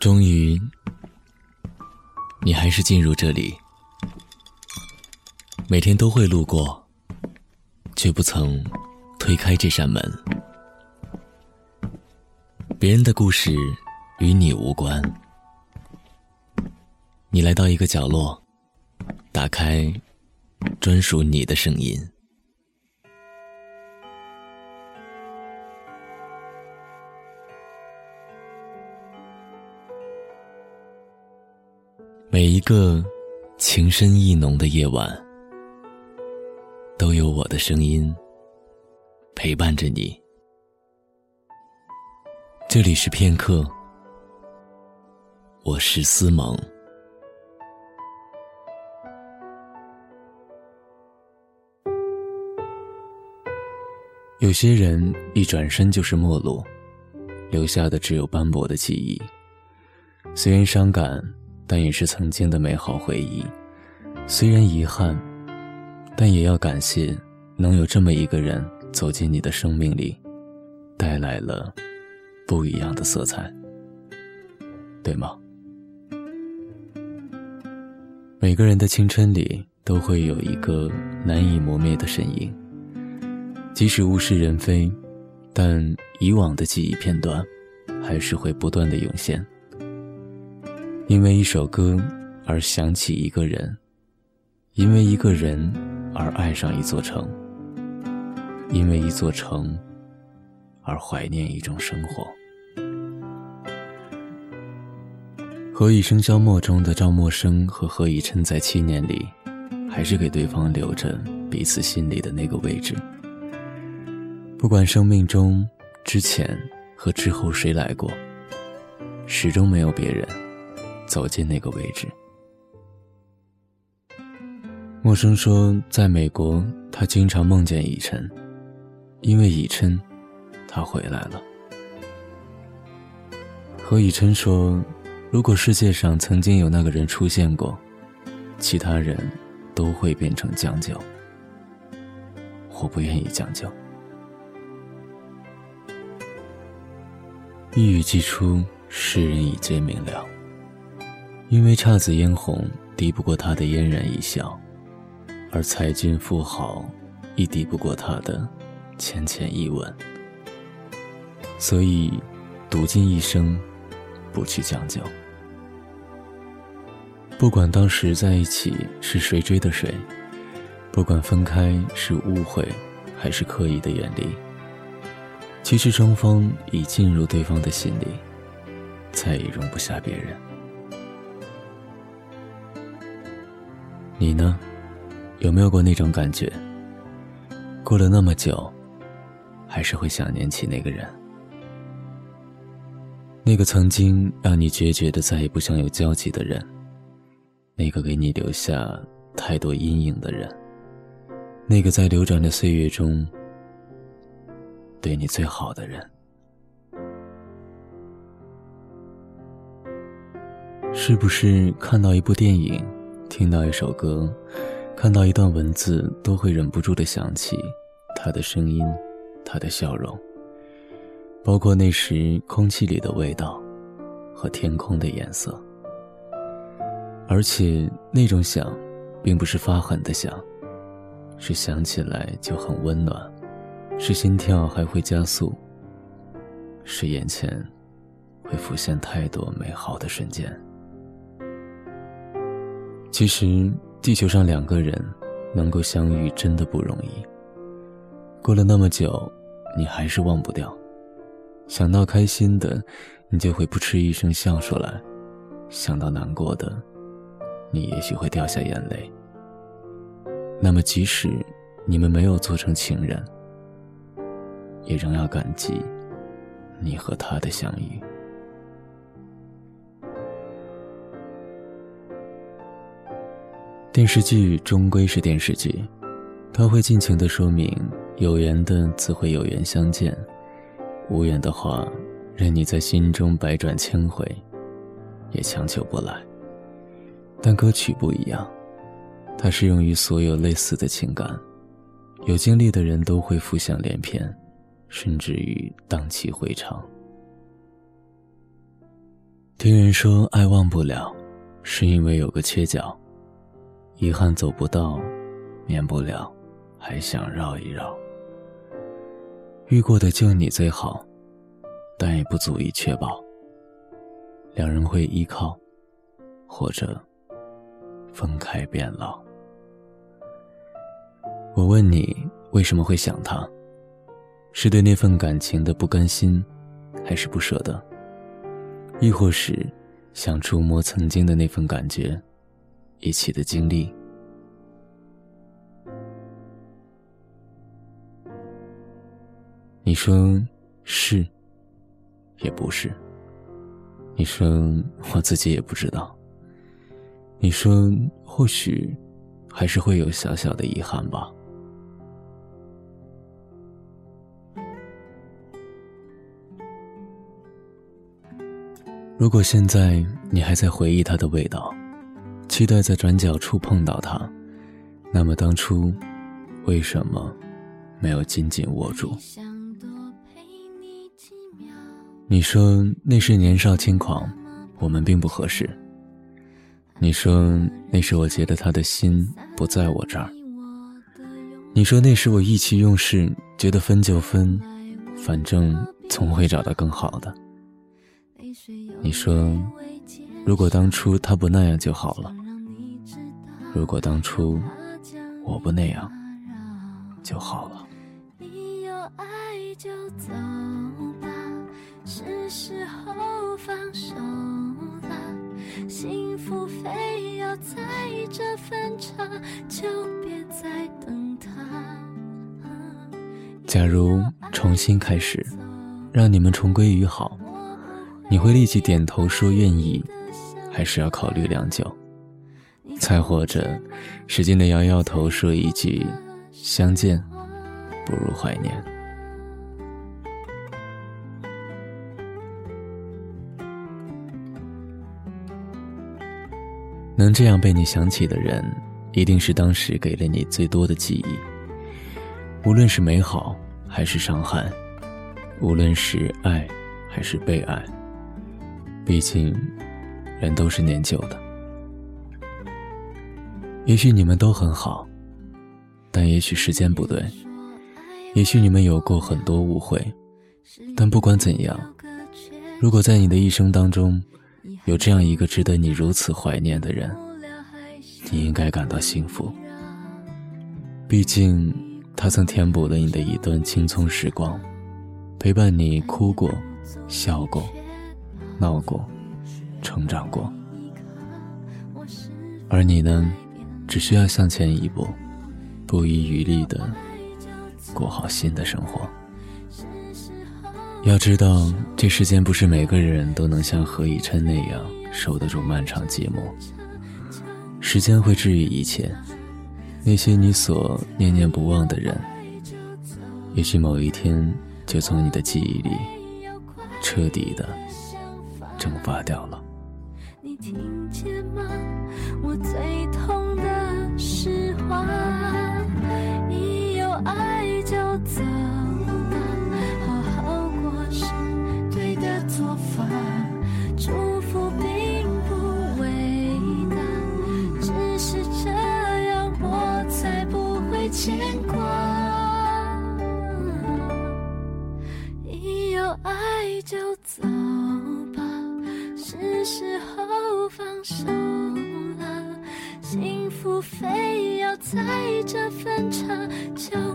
终于，你还是进入这里。每天都会路过，却不曾推开这扇门。别人的故事与你无关。你来到一个角落，打开专属你的声音。每一个情深意浓的夜晚，都有我的声音陪伴着你。这里是片刻，我是思萌。有些人一转身就是陌路，留下的只有斑驳的记忆。虽然伤感。但也是曾经的美好回忆，虽然遗憾，但也要感谢能有这么一个人走进你的生命里，带来了不一样的色彩，对吗？每个人的青春里都会有一个难以磨灭的身影，即使物是人非，但以往的记忆片段还是会不断的涌现。因为一首歌而想起一个人，因为一个人而爱上一座城，因为一座城而怀念一种生活。何以笙箫默中的赵默笙和何以琛在七年里，还是给对方留着彼此心里的那个位置。不管生命中之前和之后谁来过，始终没有别人。走进那个位置。陌生说，在美国，他经常梦见以琛，因为以琛，他回来了。何以琛说，如果世界上曾经有那个人出现过，其他人都会变成将就。我不愿意将就。一语既出，世人已皆明了。因为姹紫嫣红敌不过他的嫣然一笑，而才俊富豪亦敌不过他的浅浅一吻。所以，赌尽一生，不去将就。不管当时在一起是谁追的谁，不管分开是误会还是刻意的远离，其实双方已进入对方的心里，再也容不下别人。你呢？有没有过那种感觉？过了那么久，还是会想念起那个人，那个曾经让你决绝的再也不想有交集的人，那个给你留下太多阴影的人，那个在流转的岁月中对你最好的人，是不是看到一部电影？听到一首歌，看到一段文字，都会忍不住的想起他的声音，他的笑容，包括那时空气里的味道和天空的颜色。而且那种想，并不是发狠的想，是想起来就很温暖，是心跳还会加速，是眼前会浮现太多美好的瞬间。其实，地球上两个人能够相遇真的不容易。过了那么久，你还是忘不掉。想到开心的，你就会扑哧一声笑出来；想到难过的，你也许会掉下眼泪。那么，即使你们没有做成情人，也仍要感激你和他的相遇。电视剧终归是电视剧，它会尽情的说明：有缘的自会有缘相见，无缘的话，任你在心中百转千回，也强求不来。但歌曲不一样，它适用于所有类似的情感，有经历的人都会浮想联翩，甚至于荡气回肠。听人说，爱忘不了，是因为有个缺角，遗憾走不到，免不了，还想绕一绕。遇过的就你最好，但也不足以确保两人会依靠，或者分开变老。我问你，为什么会想他？是对那份感情的不甘心，还是不舍得？亦或是想触摸曾经的那份感觉，一起的经历。你说是，也不是。你说我自己也不知道。你说或许还是会有小小的遗憾吧。如果现在你还在回忆它的味道，期待在转角处碰到他，那么当初为什么没有紧紧握住？你说那是年少轻狂，我们并不合适。你说那时我觉得他的心不在我这儿。你说那时我意气用事，觉得分就分，反正总会找到更好的。你说，如果当初他不那样就好了。如果当初我不那样就好了。你有爱就走吧，是时候放手了。幸福非要在这分岔，就别再等他。假如重新开始，让你们重归于好。你会立即点头说愿意，还是要考虑良久？再或者，使劲的摇摇头，说一句“相见不如怀念”。能这样被你想起的人，一定是当时给了你最多的记忆。无论是美好还是伤害，无论是爱还是被爱。毕竟，人都是念旧的。也许你们都很好，但也许时间不对。也许你们有过很多误会，但不管怎样，如果在你的一生当中，有这样一个值得你如此怀念的人，你应该感到幸福。毕竟，他曾填补了你的一段青葱时光，陪伴你哭过，笑过。闹过，成长过，而你呢，只需要向前一步，不遗余力的过好新的生活。要知道，这世间不是每个人都能像何以琛那样守得住漫长寂寞。时间会治愈一切，那些你所念念不忘的人，也许某一天就从你的记忆里彻底的。蒸发掉了。听见吗？我最痛的实话。一有爱就走吧，好好过是对的做法。祝福并不伟大，只是这样我才不会牵挂。在这分岔。